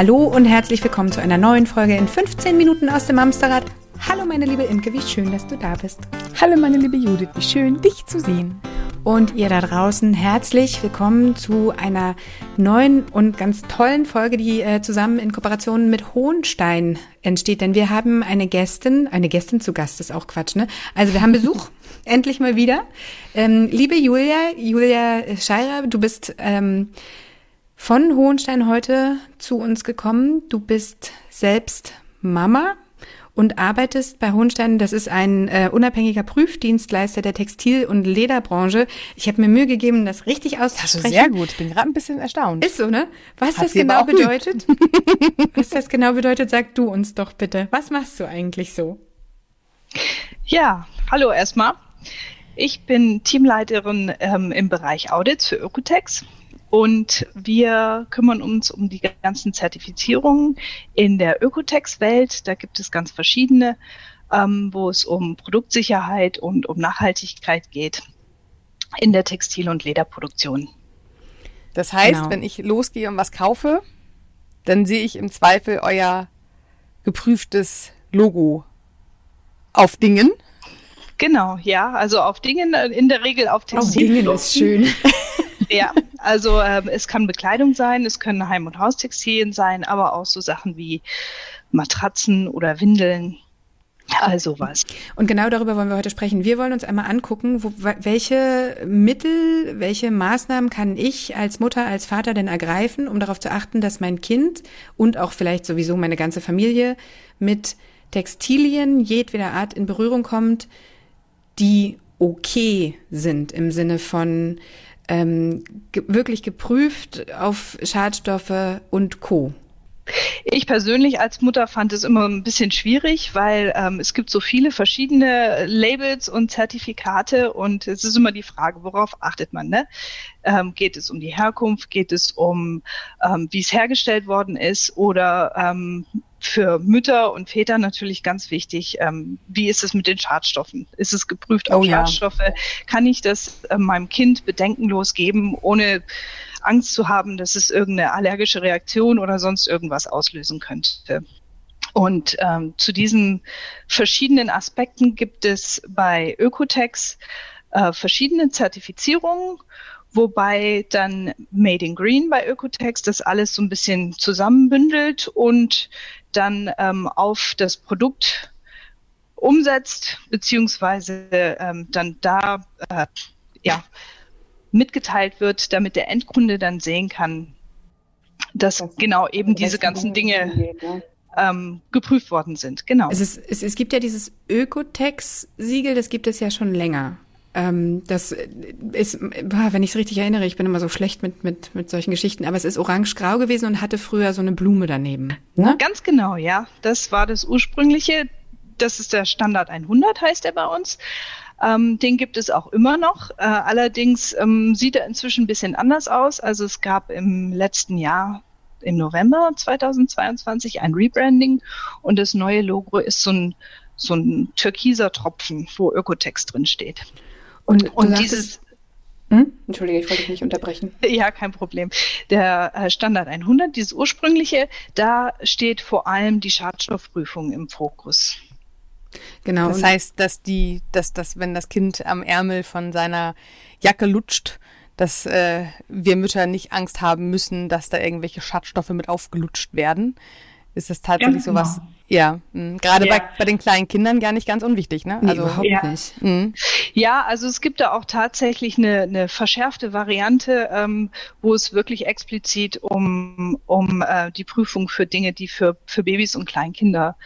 Hallo und herzlich willkommen zu einer neuen Folge in 15 Minuten aus dem Amsterrad. Hallo meine liebe Imke, wie schön, dass du da bist. Hallo meine liebe Judith, wie schön, dich zu sehen. Und ihr da draußen, herzlich willkommen zu einer neuen und ganz tollen Folge, die äh, zusammen in Kooperation mit Hohenstein entsteht. Denn wir haben eine Gästin, eine Gästin zu Gast, ist auch Quatsch, ne? Also wir haben Besuch, endlich mal wieder. Ähm, liebe Julia, Julia Scheirer, du bist ähm, von Hohenstein heute zu uns gekommen. Du bist selbst Mama und arbeitest bei Hohenstein. Das ist ein äh, unabhängiger Prüfdienstleister der Textil- und Lederbranche. Ich habe mir Mühe gegeben, das richtig auszusprechen. Das ist sehr gut. Ich bin gerade ein bisschen erstaunt. Ist so, ne? Was Hat das genau bedeutet? Was das genau bedeutet, sag du uns doch bitte. Was machst du eigentlich so? Ja, hallo erstmal. Ich bin Teamleiterin ähm, im Bereich Audits für Ökotex und wir kümmern uns um die ganzen Zertifizierungen in der Ökotex-Welt. Da gibt es ganz verschiedene, ähm, wo es um Produktsicherheit und um Nachhaltigkeit geht in der Textil- und Lederproduktion. Das heißt, Genau. wenn ich losgehe und was kaufe, dann sehe ich im Zweifel euer geprüftes Logo auf Dingen. Genau, ja, also auf Dingen, äh, in der Regel auf Auf Dingen ist schön. Ja, also ähm, es kann Bekleidung sein, es können Heim- und Haustextilien sein, aber auch so Sachen wie Matratzen oder Windeln, all sowas. Und genau darüber wollen wir heute sprechen. Wir wollen uns einmal angucken, wo, welche Mittel, welche Maßnahmen kann ich als Mutter, als Vater denn ergreifen, um darauf zu achten, dass mein Kind und auch vielleicht sowieso meine ganze Familie mit Textilien jedweder Art in Berührung kommt, die okay sind im Sinne von ähm, ge wirklich geprüft auf Schadstoffe und Co. Ich persönlich als Mutter fand es immer ein bisschen schwierig, weil ähm, es gibt so viele verschiedene Labels und Zertifikate und es ist immer die Frage, worauf achtet man? Ne? Ähm, geht es um die Herkunft? Geht es um, ähm, wie es hergestellt worden ist? Oder ähm, für Mütter und Väter natürlich ganz wichtig, ähm, wie ist es mit den Schadstoffen? Ist es geprüft auf Oh ja. Schadstoffe? Kann ich das äh, meinem Kind bedenkenlos geben, ohne Angst zu haben, dass es irgendeine allergische Reaktion oder sonst irgendwas auslösen könnte. Und ähm, zu diesen verschiedenen Aspekten gibt es bei Ökotex äh, verschiedene Zertifizierungen, wobei dann Made in Green bei Ökotex das alles so ein bisschen zusammenbündelt und dann ähm, auf das Produkt umsetzt, beziehungsweise ähm, dann da äh, ja, mitgeteilt wird, damit der Endkunde dann sehen kann, dass genau eben diese ganzen Dinge ähm, geprüft worden sind. Genau. Es, ist, es, es gibt ja dieses Ökotex-Siegel, das gibt es ja schon länger. Ähm, das ist, wenn ich es richtig erinnere, ich bin immer so schlecht mit, mit, mit solchen Geschichten, aber es ist orange-grau gewesen und hatte früher so eine Blume daneben. Ne? Ganz genau, ja. Das war das ursprüngliche. Das ist der Standard 100, heißt er bei uns. Ähm, den gibt es auch immer noch. Äh, allerdings ähm, sieht er inzwischen ein bisschen anders aus. Also es gab im letzten Jahr, im November 2022, ein Rebranding und das neue Logo ist so ein, so ein türkiser Tropfen, wo Ökotex drin steht. Und, Und sagtest- dieses, Hm? Entschuldige, ich wollte dich nicht unterbrechen. Ja, kein Problem. Der äh, Standard 100, dieses ursprüngliche, da steht vor allem die Schadstoffprüfung im Fokus. Genau. Das heißt, dass die, dass das, wenn das Kind am Ärmel von seiner Jacke lutscht, dass äh, wir Mütter nicht Angst haben müssen, dass da irgendwelche Schadstoffe mit aufgelutscht werden. Ist das tatsächlich Ganz sowas? genau. Ja, mh, gerade Ja. bei, bei den kleinen Kindern gar nicht ganz unwichtig, ne? nee, Also überhaupt ja. nicht. mh. Ja, also es gibt da auch tatsächlich eine, eine verschärfte Variante, ähm, wo es wirklich explizit um, um äh, die Prüfung für Dinge, die für, für Babys und Kleinkinder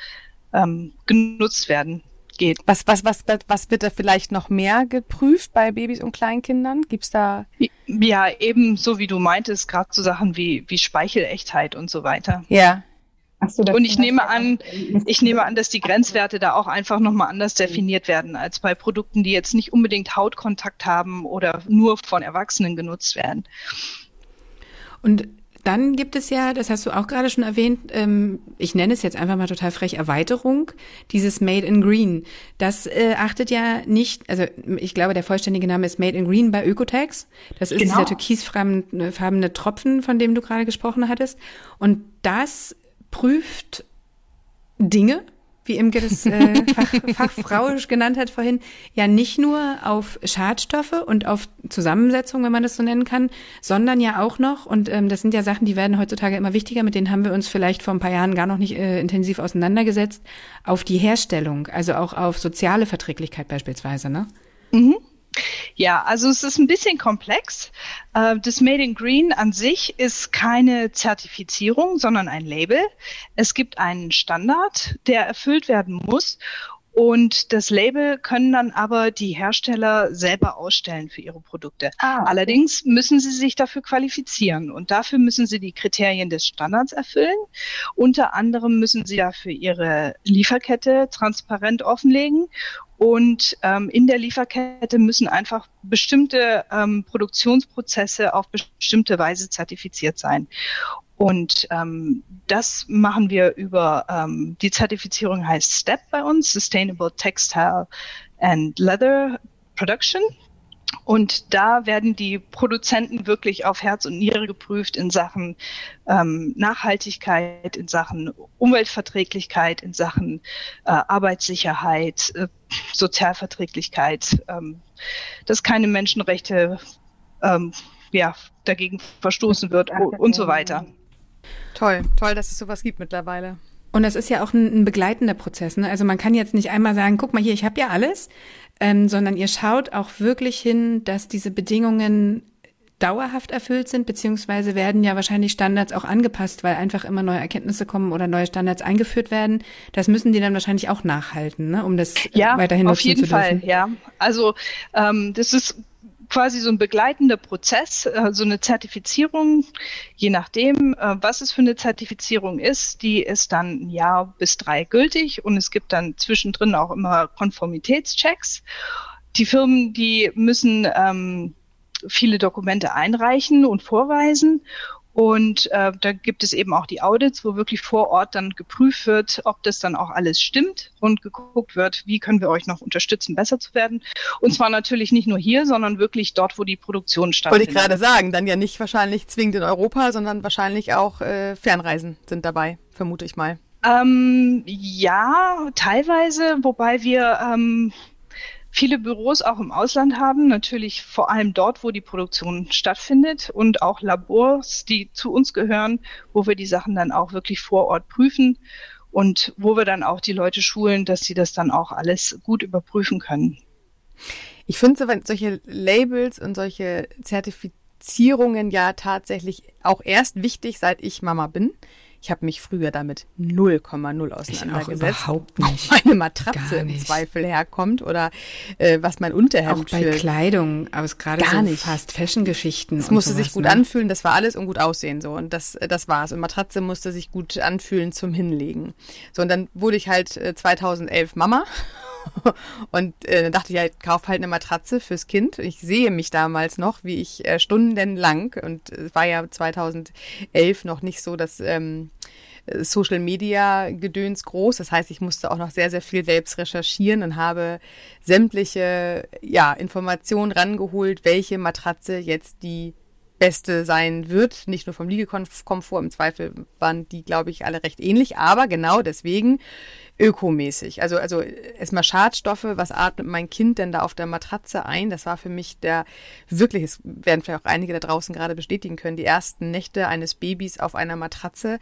ähm, genutzt werden, geht. Was, was, was, was wird da vielleicht noch mehr geprüft bei Babys und Kleinkindern? Gibt's da? Ja, eben so wie du meintest, gerade so Sachen wie, wie Speichelechtheit und so weiter. Ja. Ach so, das Und ich nehme an, ich nehme an, dass die Grenzwerte da auch einfach nochmal anders definiert werden als bei Produkten, die jetzt nicht unbedingt Hautkontakt haben oder nur von Erwachsenen genutzt werden. Und dann gibt es ja, das hast du auch gerade schon erwähnt, ähm, ich nenne es jetzt einfach mal total frech Erweiterung, dieses Made in Green. Das äh, achtet ja nicht, also ich glaube, der vollständige Name ist Made in Green bei Ökotex. Das ist genau. dieser türkisfarbene Tropfen, von dem du gerade gesprochen hattest. Und das prüft Dinge, wie Imke das äh, Fach, fachfrauisch genannt hat vorhin, ja nicht nur auf Schadstoffe und auf Zusammensetzung, wenn man das so nennen kann, sondern ja auch noch, und ähm, das sind ja Sachen, die werden heutzutage immer wichtiger, mit denen haben wir uns vielleicht vor ein paar Jahren gar noch nicht äh, intensiv auseinandergesetzt, auf die Herstellung, also auch auf soziale Verträglichkeit beispielsweise, ne? Mhm. Ja, also es ist ein bisschen komplex. Äh, das Made in Green an sich ist keine Zertifizierung, sondern ein Label. Es gibt einen Standard, der erfüllt werden muss. Und das Label können dann aber die Hersteller selber ausstellen für ihre Produkte. Ah, okay. Allerdings müssen sie sich dafür qualifizieren und dafür müssen sie die Kriterien des Standards erfüllen. Unter anderem müssen sie dafür ihre Lieferkette transparent offenlegen und ähm, in der Lieferkette müssen einfach bestimmte ähm, Produktionsprozesse auf bestimmte Weise zertifiziert sein. Und ähm, das machen wir über ähm, die Zertifizierung heißt STEP bei uns, Sustainable Textile and Leather Production. Und da werden die Produzenten wirklich auf Herz und Niere geprüft in Sachen ähm, Nachhaltigkeit, in Sachen Umweltverträglichkeit, in Sachen äh, Arbeitssicherheit, äh, Sozialverträglichkeit, ähm, dass keine Menschenrechte ähm, ja, dagegen verstoßen wird und so weiter. Toll, toll, dass es sowas gibt mittlerweile. Und das ist ja auch ein, ein begleitender Prozess. Ne? Also man kann jetzt nicht einmal sagen, guck mal hier, ich habe ja alles, ähm, sondern ihr schaut auch wirklich hin, dass diese Bedingungen dauerhaft erfüllt sind, beziehungsweise werden ja wahrscheinlich Standards auch angepasst, weil einfach immer neue Erkenntnisse kommen oder neue Standards eingeführt werden. Das müssen die dann wahrscheinlich auch nachhalten, ne? um das ja, weiterhin nutzen zu dürfen. Ja, auf jeden Fall, ja. Also ähm, das ist quasi so ein begleitender Prozess, äh, so eine Zertifizierung, je nachdem, äh, was es für eine Zertifizierung ist, die ist dann ein Jahr bis drei gültig und es gibt dann zwischendrin auch immer Konformitätschecks. Die Firmen, die müssen ähm, viele Dokumente einreichen und vorweisen und äh, da gibt es eben auch die Audits, wo wirklich vor Ort dann geprüft wird, ob das dann auch alles stimmt und geguckt wird, wie können wir euch noch unterstützen, besser zu werden. Und zwar natürlich nicht nur hier, sondern wirklich dort, wo die Produktion stattfindet. Wollte ich gerade sagen, dann ja nicht wahrscheinlich zwingend in Europa, sondern wahrscheinlich auch äh, Fernreisen sind dabei, vermute ich mal. Ähm, ja, teilweise, wobei wir ähm, viele Büros auch im Ausland haben, natürlich vor allem dort, wo die Produktion stattfindet und auch Labors, die zu uns gehören, wo wir die Sachen dann auch wirklich vor Ort prüfen und wo wir dann auch die Leute schulen, dass sie das dann auch alles gut überprüfen können. Ich finde solche Labels und solche Zertifizierungen ja tatsächlich auch erst wichtig, seit ich Mama bin. Ich habe mich früher damit 0,0 auseinandergesetzt. Ich überhaupt nicht. Wo meine Matratze im Zweifel herkommt oder äh, was mein Unterhemd Auch bei für Kleidung, aber gerade so nicht. fast Fashion-Geschichten. Es musste sowas, sich gut ne? anfühlen, das war alles und gut aussehen so und das das war's. Und Matratze musste sich gut anfühlen zum Hinlegen. So und dann wurde ich halt äh, 2011 Mama und äh, dachte ich, ja, kauf halt eine Matratze fürs Kind. Ich sehe mich damals noch, wie ich äh, stundenlang, und es war ja 2011 noch nicht so, dass ähm, Social Media Gedöns groß. Das heißt, ich musste auch noch sehr, sehr viel selbst recherchieren und habe sämtliche ja, Informationen rangeholt, welche Matratze jetzt die beste sein wird. Nicht nur vom Liegekomfort, im Zweifel waren die, glaube ich, alle recht ähnlich, aber genau deswegen ökomäßig. Also, also erstmal Schadstoffe, was atmet mein Kind denn da auf der Matratze ein? Das war für mich der wirklich, es werden vielleicht auch einige da draußen gerade bestätigen können, die ersten Nächte eines Babys auf einer Matratze.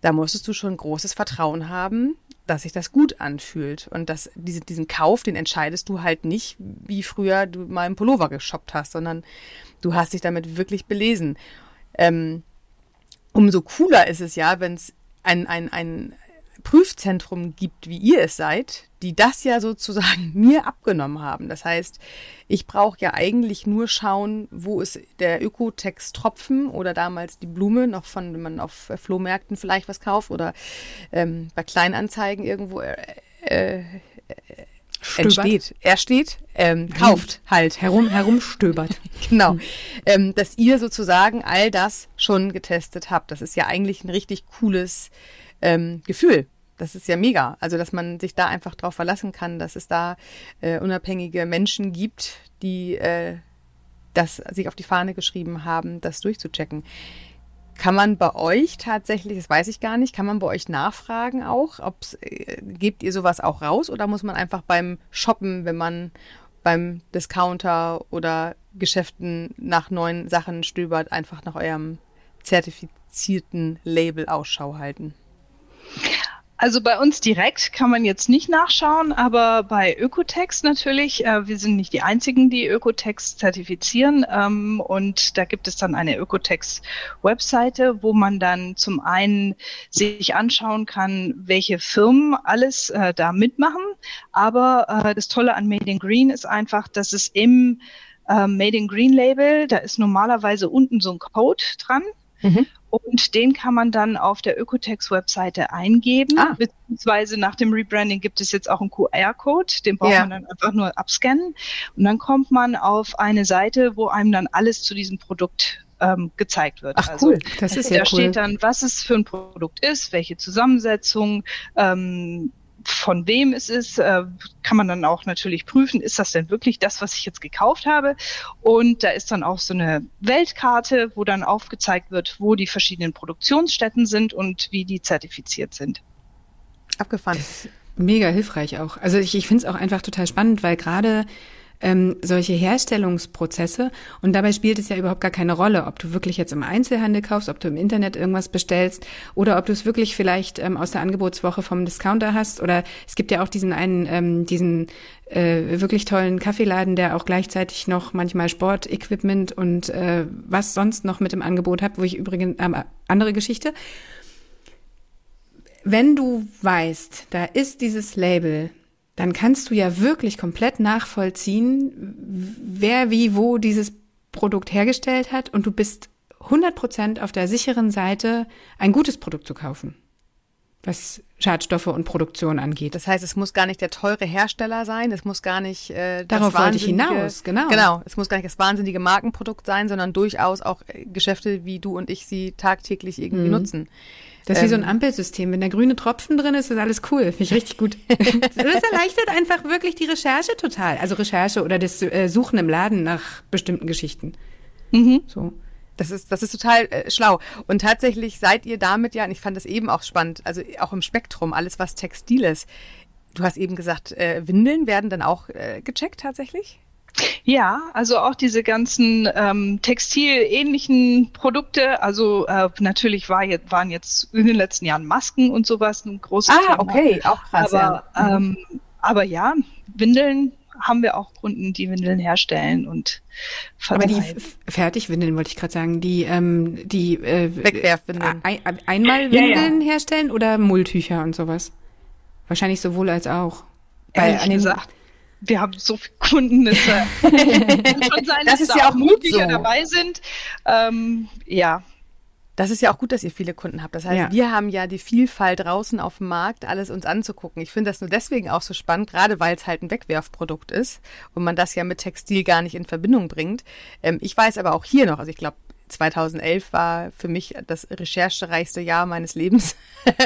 Da musstest du schon großes Vertrauen haben, dass sich das gut anfühlt. Und dass diese, diesen Kauf, den entscheidest du halt nicht, wie früher du mal im Pullover geshoppt hast, sondern du hast dich damit wirklich belesen. Ähm, umso cooler ist es ja, wenn es ein, ein, ein Prüfzentrum gibt, wie ihr es seid, die das ja sozusagen mir abgenommen haben. Das heißt, ich brauche ja eigentlich nur schauen, wo ist der Ökotex-Tropfen oder damals die Blume, noch von, wenn man auf Flohmärkten vielleicht was kauft oder ähm, bei Kleinanzeigen irgendwo äh, äh, entsteht. Er steht, ähm, kauft halt. Herum, herumstöbert. genau. Ähm, dass ihr sozusagen all das schon getestet habt. Das ist ja eigentlich ein richtig cooles ähm, Gefühl. Das ist ja mega. Also, dass man sich da einfach drauf verlassen kann, dass es da äh, unabhängige Menschen gibt, die äh, das sich auf die Fahne geschrieben haben, das durchzuchecken. Kann man bei euch tatsächlich, das weiß ich gar nicht, kann man bei euch nachfragen auch, ob's, äh, gebt ihr sowas auch raus oder muss man einfach beim Shoppen, wenn man beim Discounter oder Geschäften nach neuen Sachen stöbert, einfach nach eurem zertifizierten Label Ausschau halten? Also bei uns direkt kann man jetzt nicht nachschauen, aber bei Ökotext natürlich. Äh, wir sind nicht die einzigen, die Ökotext zertifizieren. Ähm, und da gibt es dann eine Ökotext-Webseite, wo man dann zum einen sich anschauen kann, welche Firmen alles äh, da mitmachen. Aber äh, das Tolle an Made in Green ist einfach, dass es im äh, Made in Green Label, da ist normalerweise unten so ein Code dran. Mhm. Und den kann man dann auf der Ökotex-Webseite eingeben, ah. beziehungsweise nach dem Rebranding gibt es jetzt auch einen QR-Code, den braucht ja. man dann einfach nur abscannen. Und dann kommt man auf eine Seite, wo einem dann alles zu diesem Produkt ähm, gezeigt wird. Ach also, cool, das ist ja Da cool. steht dann, was es für ein Produkt ist, welche Zusammensetzung, ähm, von wem es ist, äh, kann man dann auch natürlich prüfen, ist das denn wirklich das, was ich jetzt gekauft habe? Und da ist dann auch so eine Weltkarte, wo dann aufgezeigt wird, wo die verschiedenen Produktionsstätten sind und wie die zertifiziert sind. Abgefahren. Mega hilfreich auch. Also ich, ich finde es auch einfach total spannend, weil gerade ähm, solche Herstellungsprozesse. Und dabei spielt es ja überhaupt gar keine Rolle, ob du wirklich jetzt im Einzelhandel kaufst, ob du im Internet irgendwas bestellst oder ob du es wirklich vielleicht ähm, aus der Angebotswoche vom Discounter hast. Oder es gibt ja auch diesen einen, ähm, diesen äh, wirklich tollen Kaffeeladen, der auch gleichzeitig noch manchmal Sportequipment und äh, was sonst noch mit im Angebot hat, wo ich übrigens äh, andere Geschichte. Wenn du weißt, da ist dieses Label, dann kannst du ja wirklich komplett nachvollziehen, wer wie wo dieses Produkt hergestellt hat. Und du bist 100 Prozent auf der sicheren Seite, ein gutes Produkt zu kaufen, was Schadstoffe und Produktion angeht. Das heißt, es muss gar nicht der teure Hersteller sein, es muss gar nicht äh, darauf wollte ich hinaus, genau. Genau, es muss gar nicht das wahnsinnige Markenprodukt sein, sondern durchaus auch äh, Geschäfte, wie du und ich sie tagtäglich irgendwie mhm. nutzen. Das ist ähm, wie so ein ähm, Ampelsystem. Wenn der grüne Tropfen drin ist, ist alles cool. Finde ich richtig gut. das erleichtert einfach wirklich die Recherche total. Also Recherche oder das äh, Suchen im Laden nach bestimmten Geschichten. Mhm. So. Das ist, das ist total äh, schlau. Und tatsächlich seid ihr damit ja, und ich fand das eben auch spannend, also auch im Spektrum, alles was Textil ist. Du hast eben gesagt, äh, Windeln werden dann auch äh, gecheckt tatsächlich? Ja, also auch diese ganzen ähm, textilähnlichen Produkte. Also äh, natürlich war jetzt, waren jetzt in den letzten Jahren Masken und sowas ein großes ah, Thema. Ah, okay, auch krass. Aber ja. Ähm, aber ja, Windeln haben wir auch Kunden, die Windeln herstellen und vertreiben. Aber die Fertigwindeln wollte ich gerade sagen, die ähm, die äh, Wegwerfwindeln. Ein, einmal Windeln ja, ja. herstellen oder Mulltücher und sowas. Wahrscheinlich sowohl als auch. Weil an den, gesagt, wir haben so viele Kunden, es äh, schon sein, das dass ist da ja auch Mutiger so. dabei sind. Ähm, ja. Das ist ja auch gut, dass ihr viele Kunden habt. Das heißt, ja. wir haben ja die Vielfalt draußen auf dem Markt, alles uns anzugucken. Ich finde das nur deswegen auch so spannend, gerade weil es halt ein Wegwerfprodukt ist und man das ja mit Textil gar nicht in Verbindung bringt. Ähm, ich weiß aber auch hier noch, also ich glaube, 2011 war für mich das recherchereichste Jahr meines Lebens,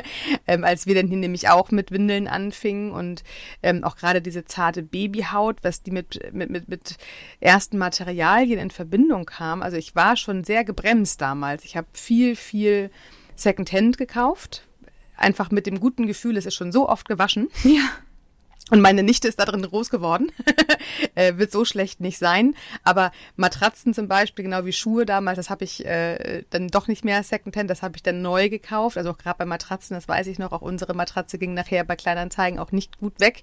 ähm, als wir dann hier nämlich auch mit Windeln anfingen und ähm, auch gerade diese zarte Babyhaut, was die mit, mit, mit, mit ersten Materialien in Verbindung kam. Also ich war schon sehr gebremst damals. Ich habe viel, viel Secondhand gekauft. Einfach mit dem guten Gefühl, es ist schon so oft gewaschen. Ja. Und meine Nichte ist da drin groß geworden. äh, wird so schlecht nicht sein. Aber Matratzen zum Beispiel, genau wie Schuhe damals, das habe ich äh, dann doch nicht mehr Secondhand, das habe ich dann neu gekauft. Also auch gerade bei Matratzen, das weiß ich noch, auch unsere Matratze ging nachher bei Kleinanzeigen auch nicht gut weg,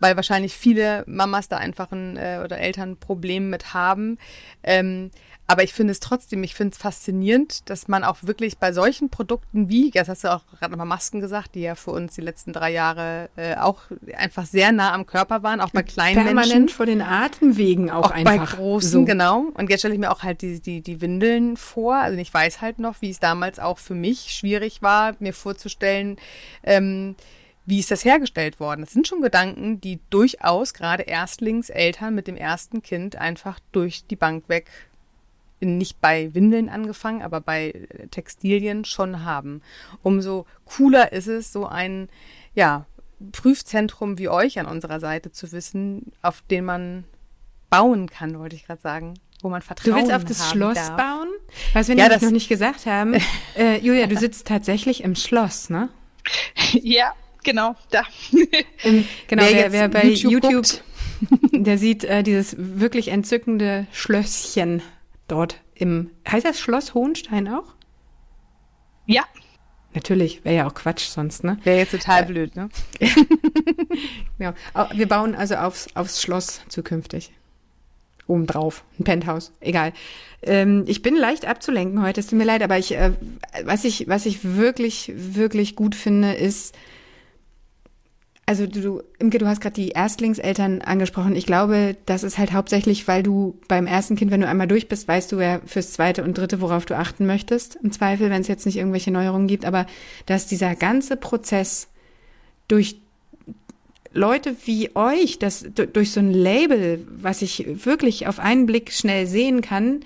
weil wahrscheinlich viele Mamas da einfach ein äh, oder Eltern ein Problem mit haben. Ähm, aber ich finde es trotzdem, ich finde es faszinierend, dass man auch wirklich bei solchen Produkten wie, jetzt hast du auch gerade nochmal Masken gesagt, die ja für uns die letzten drei Jahre äh, auch einfach sehr nah am Körper waren, auch bei kleinen Permanent Menschen. Permanent vor den Atemwegen auch, auch einfach. Bei großen, so. genau. Und jetzt stelle ich mir auch halt die, die, die Windeln vor. Also ich weiß halt noch, wie es damals auch für mich schwierig war, mir vorzustellen, ähm, wie ist das hergestellt worden? Das sind schon Gedanken, die durchaus gerade Erstlingseltern mit dem ersten Kind einfach durch die Bank weg, nicht bei Windeln angefangen, aber bei Textilien schon haben. Umso cooler ist es, so ein, ja, Prüfzentrum wie euch an unserer Seite zu wissen, auf den man bauen kann, wollte ich gerade sagen wo man Vertrauen Du willst auf das Schloss darf. bauen? Was wir ja, nämlich noch nicht gesagt haben. äh, Julia, du sitzt tatsächlich im Schloss, ne? Ja, genau, da. Im, genau, wer, wer, wer bei YouTube, YouTube der sieht äh, dieses wirklich entzückende Schlösschen dort im, heißt das Schloss Hohenstein auch? Ja. Natürlich, wäre ja auch Quatsch sonst, ne? Wäre jetzt total äh, blöd, ne? ja, wir bauen also aufs, aufs Schloss zukünftig obendrauf, ein Penthouse, egal. Ähm, ich bin leicht abzulenken heute, es tut mir leid, aber ich, äh, was ich, was ich wirklich, wirklich gut finde, ist, also du, Imke, du hast gerade die Erstlingseltern angesprochen. Ich glaube, das ist halt hauptsächlich, weil du beim ersten Kind, wenn du einmal durch bist, weißt du ja fürs zweite und dritte, worauf du achten möchtest. Im Zweifel, wenn es jetzt nicht irgendwelche Neuerungen gibt. Aber dass dieser ganze Prozess durch Leute wie euch, das durch so ein Label, was ich wirklich auf einen Blick schnell sehen kann,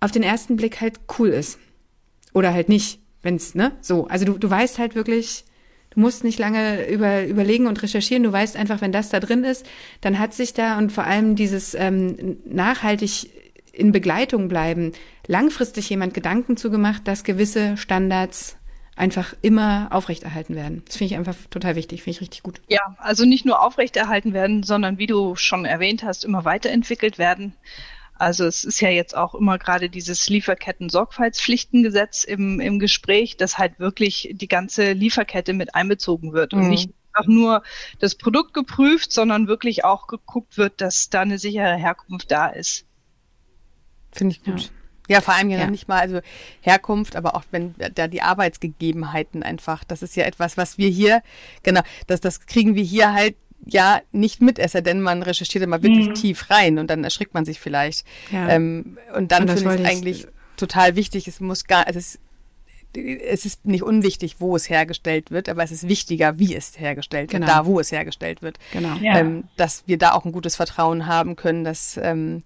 auf den ersten Blick halt cool ist. Oder halt nicht, wenn's, ne? So. Also du, du weißt halt wirklich, du musst nicht lange über, überlegen und recherchieren. Du weißt einfach, wenn das da drin ist, dann hat sich da und vor allem dieses ähm, nachhaltig in Begleitung bleiben, langfristig jemand Gedanken zugemacht, dass gewisse Standards einfach immer aufrechterhalten werden. Das finde ich einfach total wichtig, finde ich richtig gut. Ja, also nicht nur aufrechterhalten werden, sondern wie du schon erwähnt hast, immer weiterentwickelt werden. Also es ist ja jetzt auch immer gerade dieses Lieferketten-Sorgfaltspflichtengesetz im, im Gespräch, dass halt wirklich die ganze Lieferkette mit einbezogen wird mhm. und nicht einfach nur das Produkt geprüft, sondern wirklich auch geguckt wird, dass da eine sichere Herkunft da ist. Finde ich gut. Ja. Ja, vor allem ja, ja. nicht mal, also Herkunft, aber auch wenn da die Arbeitsgegebenheiten einfach, das ist ja etwas, was wir hier, genau, das, das kriegen wir hier halt ja nicht mit, es sei denn, man recherchiert immer wirklich mhm. tief rein und dann erschrickt man sich vielleicht. Ja. Ähm, und dann finde ich es eigentlich total wichtig, es muss gar, also es, es ist nicht unwichtig, wo es hergestellt wird, aber es ist wichtiger, wie es hergestellt genau. wird, da wo es hergestellt wird. Genau. Ja. Ähm, dass wir da auch ein gutes Vertrauen haben können, dass ähm,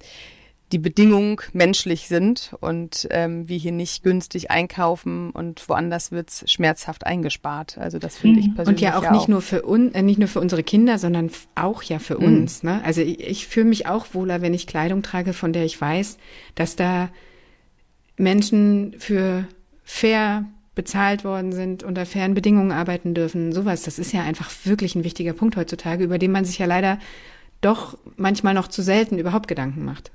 die Bedingungen menschlich sind und ähm, wir hier nicht günstig einkaufen und woanders wird's schmerzhaft eingespart. Also das finde ich persönlich. Und ja auch, ja nicht nur für uns, äh, nicht nur für unsere Kinder, sondern auch ja für mhm. uns. Ne? Also ich, ich fühle mich auch wohler, wenn ich Kleidung trage, von der ich weiß, dass da Menschen für fair bezahlt worden sind, unter fairen Bedingungen arbeiten dürfen. Sowas, das ist ja einfach wirklich ein wichtiger Punkt heutzutage, über den man sich ja leider doch manchmal noch zu selten überhaupt Gedanken macht.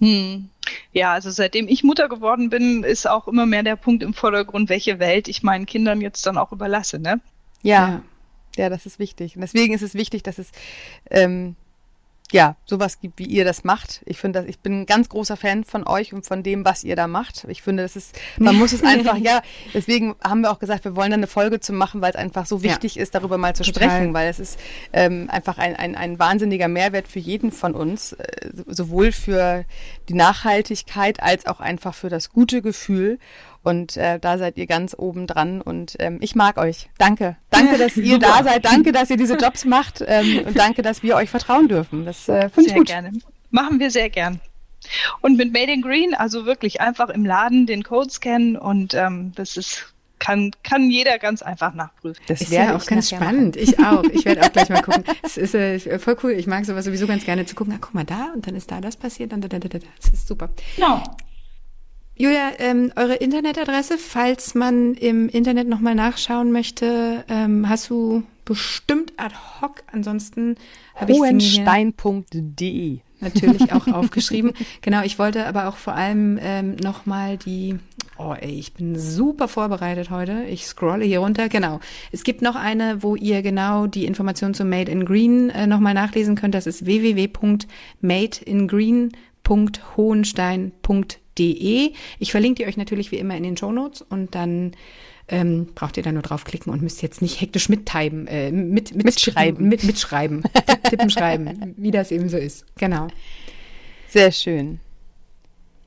Hm. Ja, also seitdem ich Mutter geworden bin, ist auch immer mehr der Punkt im Vordergrund, welche Welt ich meinen Kindern jetzt dann auch überlasse, ne? Ja, ja, ja das ist wichtig. Und deswegen ist es wichtig, dass es ähm, ja, sowas gibt, wie ihr das macht. Ich finde, ich bin ein ganz großer Fan von euch und von dem, was ihr da macht. Ich finde, das ist, man muss es einfach, ja, deswegen haben wir auch gesagt, wir wollen da eine Folge zu machen, weil es einfach so wichtig ja. ist, darüber mal zu Total. sprechen, weil es ist ähm, einfach ein, ein, ein wahnsinniger Mehrwert für jeden von uns, äh, sowohl für die Nachhaltigkeit als auch einfach für das gute Gefühl. Und äh, da seid ihr ganz oben dran und ähm, ich mag euch. Danke. Danke, dass ihr da seid. Danke, dass ihr diese Jobs macht ähm, und danke, dass wir euch vertrauen dürfen. Das äh, finde ich gut. gerne. Machen wir sehr gern. Und mit Made in Green, also wirklich einfach im Laden den Code scannen und ähm, das ist kann, kann jeder ganz einfach nachprüfen. Das ist ja auch ganz spannend. Ich auch. Ich werde auch gleich mal gucken. Es ist äh, voll cool. Ich mag sowas sowieso ganz gerne zu gucken. Ah, guck mal da und dann ist da das passiert und da, da, da, da. Das ist super. Genau. Julia, ähm, eure Internetadresse, falls man im Internet nochmal nachschauen möchte, ähm, hast du bestimmt ad hoc. Ansonsten habe ich Hohenstein.de natürlich auch aufgeschrieben. Genau, ich wollte aber auch vor allem ähm, nochmal die, oh ey, ich bin super vorbereitet heute. Ich scrolle hier runter. Genau. Es gibt noch eine, wo ihr genau die Informationen zu Made in Green äh, nochmal nachlesen könnt. Das ist www.madeingreen.hohenstein.de De. Ich verlinke die euch natürlich wie immer in den Show Notes und dann ähm, braucht ihr da nur draufklicken und müsst jetzt nicht hektisch mitteiben, äh, mit, mit, mitschreiben, mit, mitschreiben, tippen schreiben, wie das eben so ist. Genau. Sehr schön.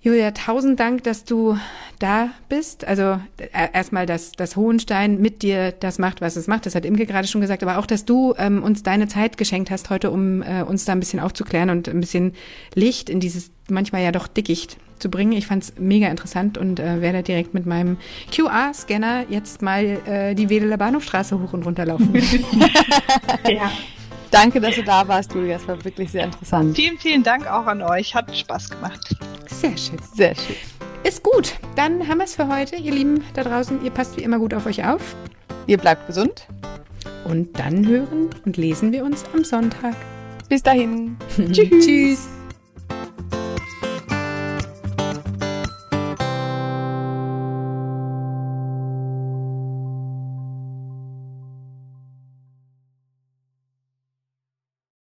Julia, tausend Dank, dass du da bist. Also äh, erstmal, dass das Hohenstein mit dir das macht, was es macht. Das hat Imke gerade schon gesagt, aber auch, dass du ähm, uns deine Zeit geschenkt hast heute, um äh, uns da ein bisschen aufzuklären und ein bisschen Licht in dieses manchmal ja doch Dickicht zu bringen. Ich fand's mega interessant und äh, werde direkt mit meinem QR-Scanner jetzt mal äh, die Wedeler Bahnhofstraße hoch und runter laufen. ja. Danke, dass du da warst, Julia. Es war wirklich sehr interessant. Vielen, vielen Dank auch an euch. Hat Spaß gemacht. Sehr schön. Sehr schön. Ist gut. Dann haben wir es für heute. Ihr Lieben da draußen, ihr passt wie immer gut auf euch auf. Ihr bleibt gesund. Und dann hören und lesen wir uns am Sonntag. Bis dahin. Tschüss. Tschüss.